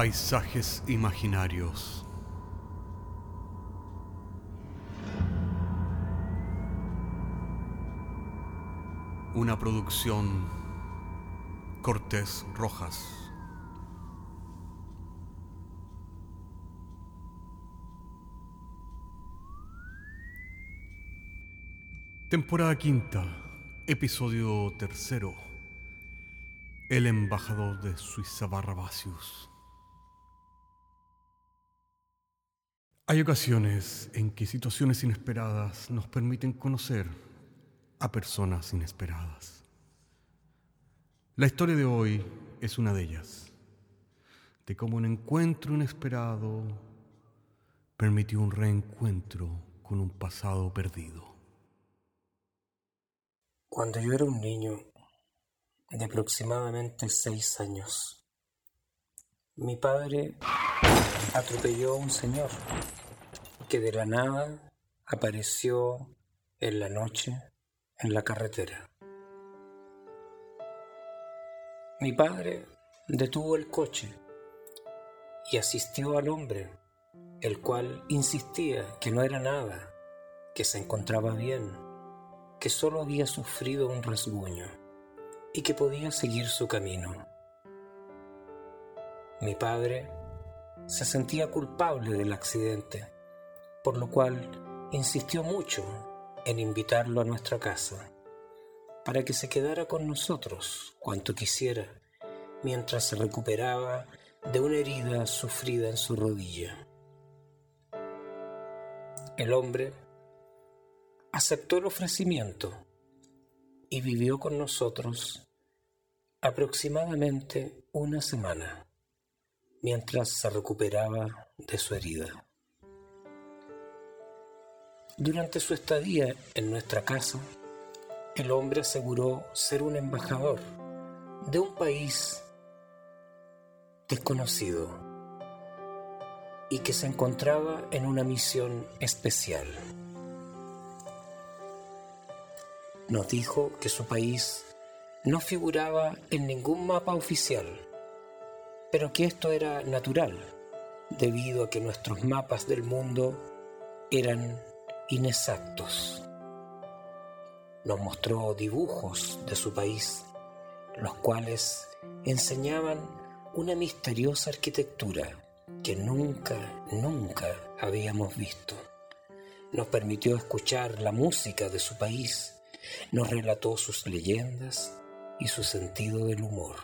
Paisajes imaginarios. Una producción Cortés Rojas. Temporada quinta, episodio tercero. El embajador de Suiza Barrabasius. Hay ocasiones en que situaciones inesperadas nos permiten conocer a personas inesperadas. La historia de hoy es una de ellas, de cómo un encuentro inesperado permitió un reencuentro con un pasado perdido. Cuando yo era un niño de aproximadamente seis años, mi padre atropelló a un señor que de la nada apareció en la noche en la carretera. Mi padre detuvo el coche y asistió al hombre, el cual insistía que no era nada, que se encontraba bien que solo había sufrido un rasguño y que podía seguir su camino. Mi padre se sentía culpable del accidente, por lo cual insistió mucho en invitarlo a nuestra casa, para que se quedara con nosotros cuanto quisiera, mientras se recuperaba de una herida sufrida en su rodilla. El hombre aceptó el ofrecimiento y vivió con nosotros aproximadamente una semana mientras se recuperaba de su herida. Durante su estadía en nuestra casa, el hombre aseguró ser un embajador de un país desconocido y que se encontraba en una misión especial. nos dijo que su país no figuraba en ningún mapa oficial, pero que esto era natural, debido a que nuestros mapas del mundo eran inexactos. Nos mostró dibujos de su país, los cuales enseñaban una misteriosa arquitectura que nunca, nunca habíamos visto. Nos permitió escuchar la música de su país nos relató sus leyendas y su sentido del humor.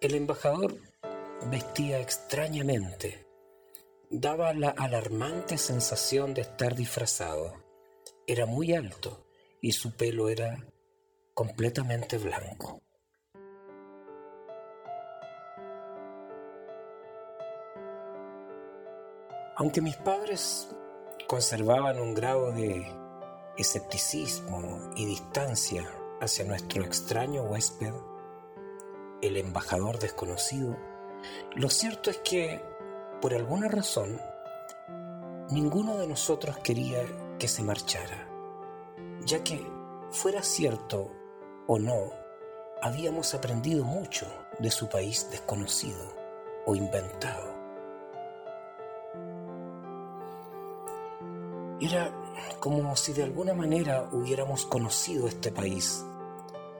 El embajador vestía extrañamente. Daba la alarmante sensación de estar disfrazado. Era muy alto y su pelo era completamente blanco. Aunque mis padres conservaban un grado de escepticismo y distancia hacia nuestro extraño huésped, el embajador desconocido, lo cierto es que, por alguna razón, ninguno de nosotros quería que se marchara, ya que, fuera cierto o no, habíamos aprendido mucho de su país desconocido o inventado. Era como si de alguna manera hubiéramos conocido este país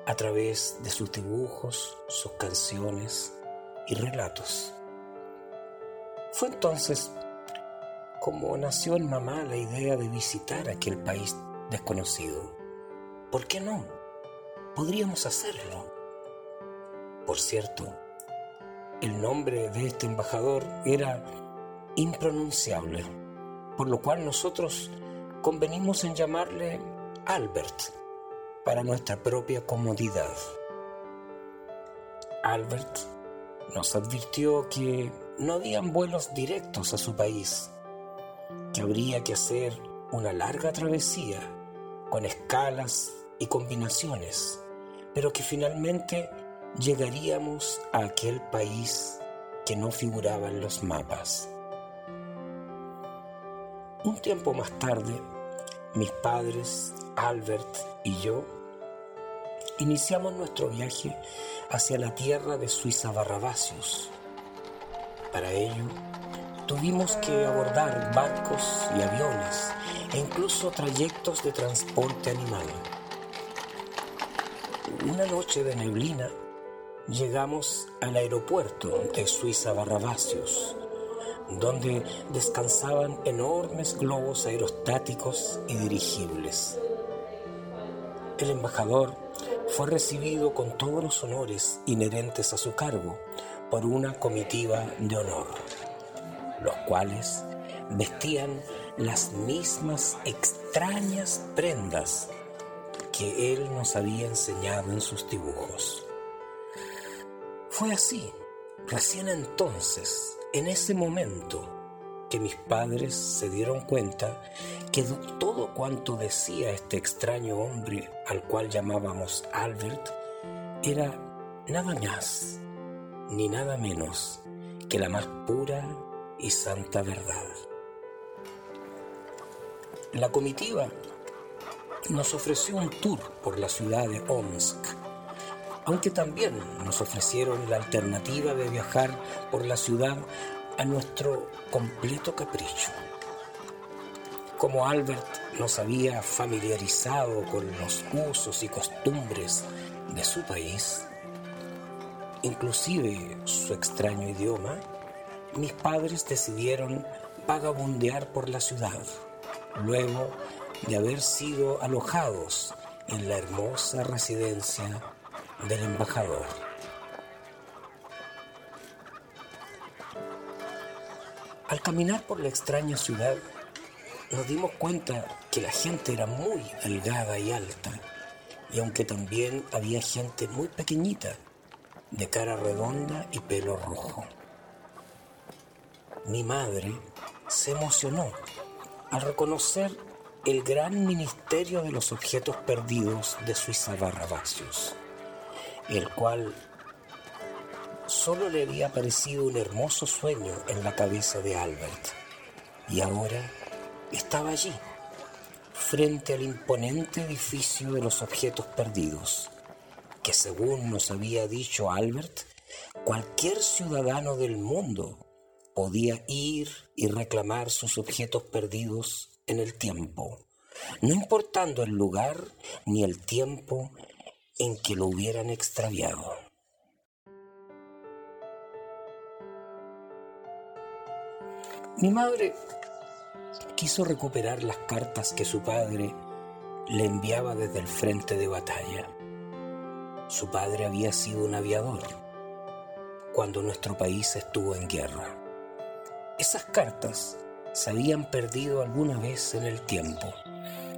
a través de sus dibujos, sus canciones y relatos. Fue entonces como nació en mamá la idea de visitar aquel país desconocido. ¿Por qué no? Podríamos hacerlo. Por cierto, el nombre de este embajador era impronunciable por lo cual nosotros convenimos en llamarle Albert para nuestra propia comodidad. Albert nos advirtió que no habían vuelos directos a su país, que habría que hacer una larga travesía con escalas y combinaciones, pero que finalmente llegaríamos a aquel país que no figuraba en los mapas. Un tiempo más tarde, mis padres, Albert y yo, iniciamos nuestro viaje hacia la tierra de Suiza Barrabacios. Para ello, tuvimos que abordar barcos y aviones e incluso trayectos de transporte animal. Una noche de neblina llegamos al aeropuerto de Suiza Barrabacios, donde descansaban enormes globos aerostáticos y dirigibles. El embajador fue recibido con todos los honores inherentes a su cargo por una comitiva de honor, los cuales vestían las mismas extrañas prendas que él nos había enseñado en sus dibujos. Fue así, recién entonces, en ese momento, que mis padres se dieron cuenta que todo cuanto decía este extraño hombre al cual llamábamos Albert era nada más ni nada menos que la más pura y santa verdad. La comitiva nos ofreció un tour por la ciudad de Omsk, aunque también nos ofrecieron la alternativa de viajar por la ciudad a nuestro completo capricho. Como Albert nos había familiarizado con los usos y costumbres de su país, inclusive su extraño idioma, mis padres decidieron vagabundear por la ciudad, luego de haber sido alojados en la hermosa residencia del embajador. Al caminar por la extraña ciudad, nos dimos cuenta que la gente era muy delgada y alta, y aunque también había gente muy pequeñita, de cara redonda y pelo rojo. Mi madre se emocionó al reconocer el gran ministerio de los objetos perdidos de Suiza Barrabacios, el cual solo le había parecido un hermoso sueño en la cabeza de Albert. Y ahora estaba allí, frente al imponente edificio de los objetos perdidos, que según nos había dicho Albert, cualquier ciudadano del mundo podía ir y reclamar sus objetos perdidos en el tiempo, no importando el lugar ni el tiempo en que lo hubieran extraviado. Mi madre quiso recuperar las cartas que su padre le enviaba desde el frente de batalla. Su padre había sido un aviador cuando nuestro país estuvo en guerra. Esas cartas se habían perdido alguna vez en el tiempo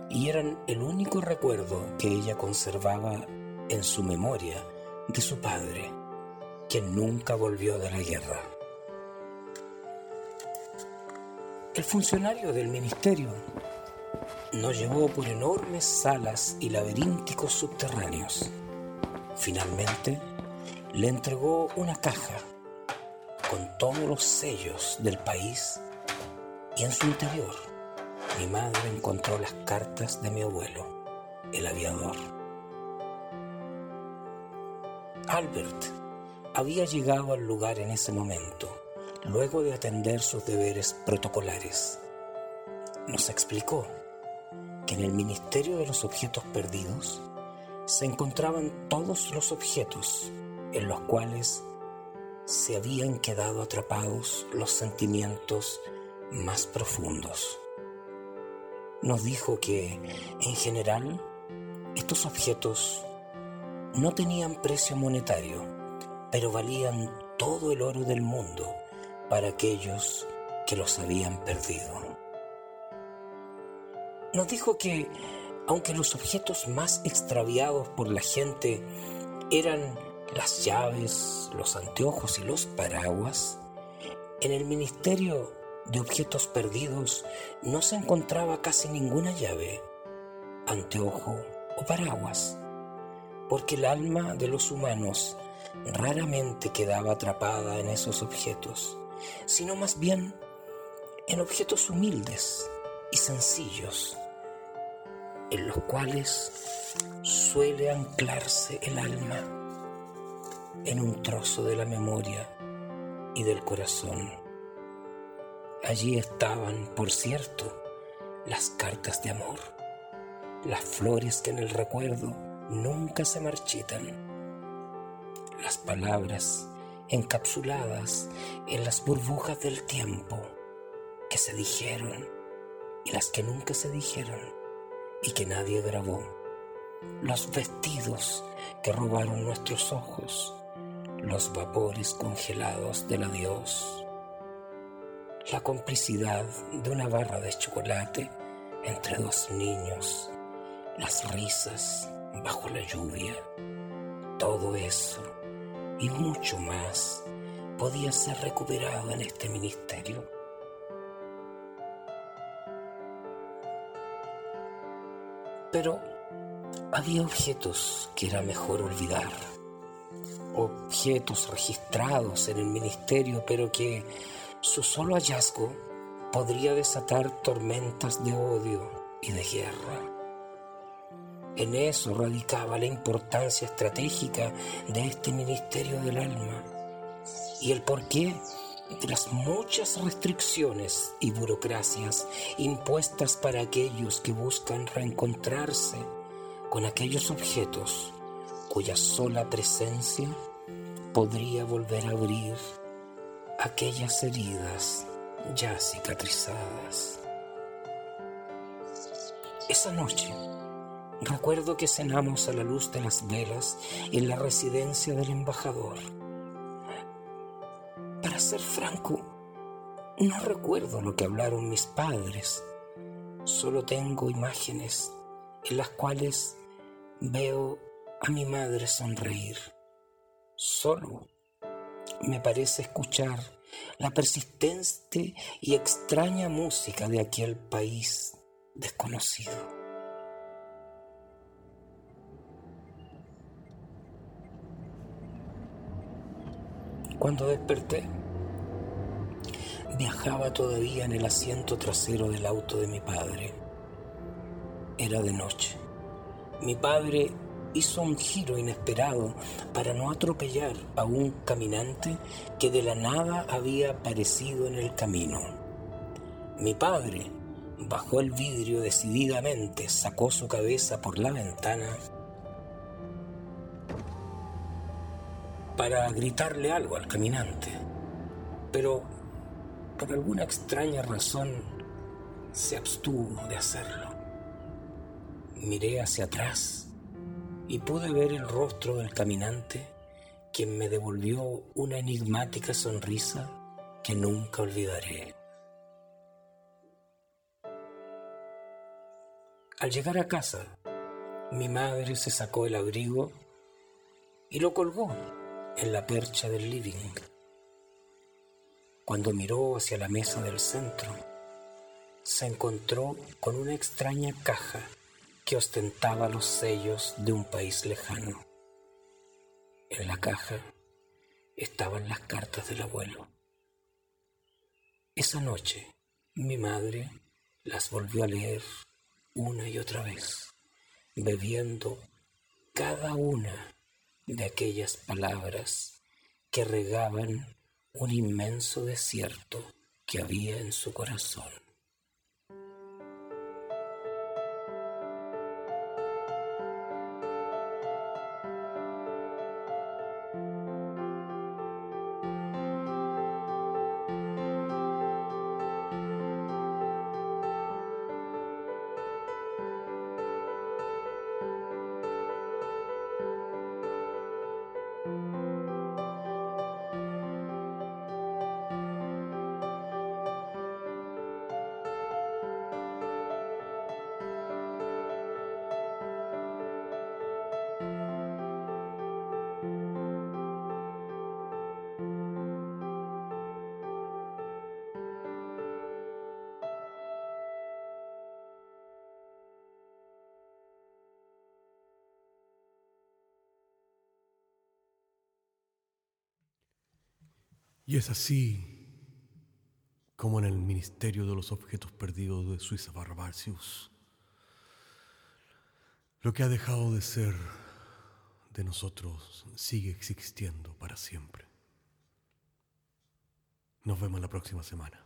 y eran el único recuerdo que ella conservaba en su memoria de su padre, quien nunca volvió de la guerra. El funcionario del ministerio nos llevó por enormes salas y laberínticos subterráneos. Finalmente, le entregó una caja con todos los sellos del país y en su interior mi madre encontró las cartas de mi abuelo, el aviador. Albert había llegado al lugar en ese momento luego de atender sus deberes protocolares. Nos explicó que en el Ministerio de los Objetos Perdidos se encontraban todos los objetos en los cuales se habían quedado atrapados los sentimientos más profundos. Nos dijo que, en general, estos objetos no tenían precio monetario, pero valían todo el oro del mundo para aquellos que los habían perdido. Nos dijo que, aunque los objetos más extraviados por la gente eran las llaves, los anteojos y los paraguas, en el Ministerio de Objetos Perdidos no se encontraba casi ninguna llave, anteojo o paraguas, porque el alma de los humanos raramente quedaba atrapada en esos objetos sino más bien en objetos humildes y sencillos. En los cuales suele anclarse el alma en un trozo de la memoria y del corazón. Allí estaban, por cierto, las cartas de amor, las flores que en el recuerdo nunca se marchitan, las palabras encapsuladas en las burbujas del tiempo que se dijeron y las que nunca se dijeron y que nadie grabó, los vestidos que robaron nuestros ojos, los vapores congelados del adiós, la complicidad de una barra de chocolate entre dos niños, las risas bajo la lluvia, todo eso y mucho más podía ser recuperado en este ministerio. Pero había objetos que era mejor olvidar, objetos registrados en el ministerio, pero que su solo hallazgo podría desatar tormentas de odio y de guerra. En eso radicaba la importancia estratégica de este ministerio del alma y el porqué las muchas restricciones y burocracias impuestas para aquellos que buscan reencontrarse con aquellos objetos cuya sola presencia podría volver a abrir aquellas heridas ya cicatrizadas. Esa noche, Recuerdo que cenamos a la luz de las velas en la residencia del embajador. Para ser franco, no recuerdo lo que hablaron mis padres. Solo tengo imágenes en las cuales veo a mi madre sonreír. Solo me parece escuchar la persistente y extraña música de aquel país desconocido. Cuando desperté, viajaba todavía en el asiento trasero del auto de mi padre. Era de noche. Mi padre hizo un giro inesperado para no atropellar a un caminante que de la nada había aparecido en el camino. Mi padre bajó el vidrio decididamente, sacó su cabeza por la ventana para gritarle algo al caminante, pero por alguna extraña razón se abstuvo de hacerlo. Miré hacia atrás y pude ver el rostro del caminante, quien me devolvió una enigmática sonrisa que nunca olvidaré. Al llegar a casa, mi madre se sacó el abrigo y lo colgó en la percha del living. Cuando miró hacia la mesa del centro, se encontró con una extraña caja que ostentaba los sellos de un país lejano. En la caja estaban las cartas del abuelo. Esa noche mi madre las volvió a leer una y otra vez, bebiendo cada una de aquellas palabras que regaban un inmenso desierto que había en su corazón. Y es así como en el Ministerio de los Objetos Perdidos de Suiza Barbarcius, Lo que ha dejado de ser de nosotros sigue existiendo para siempre. Nos vemos la próxima semana.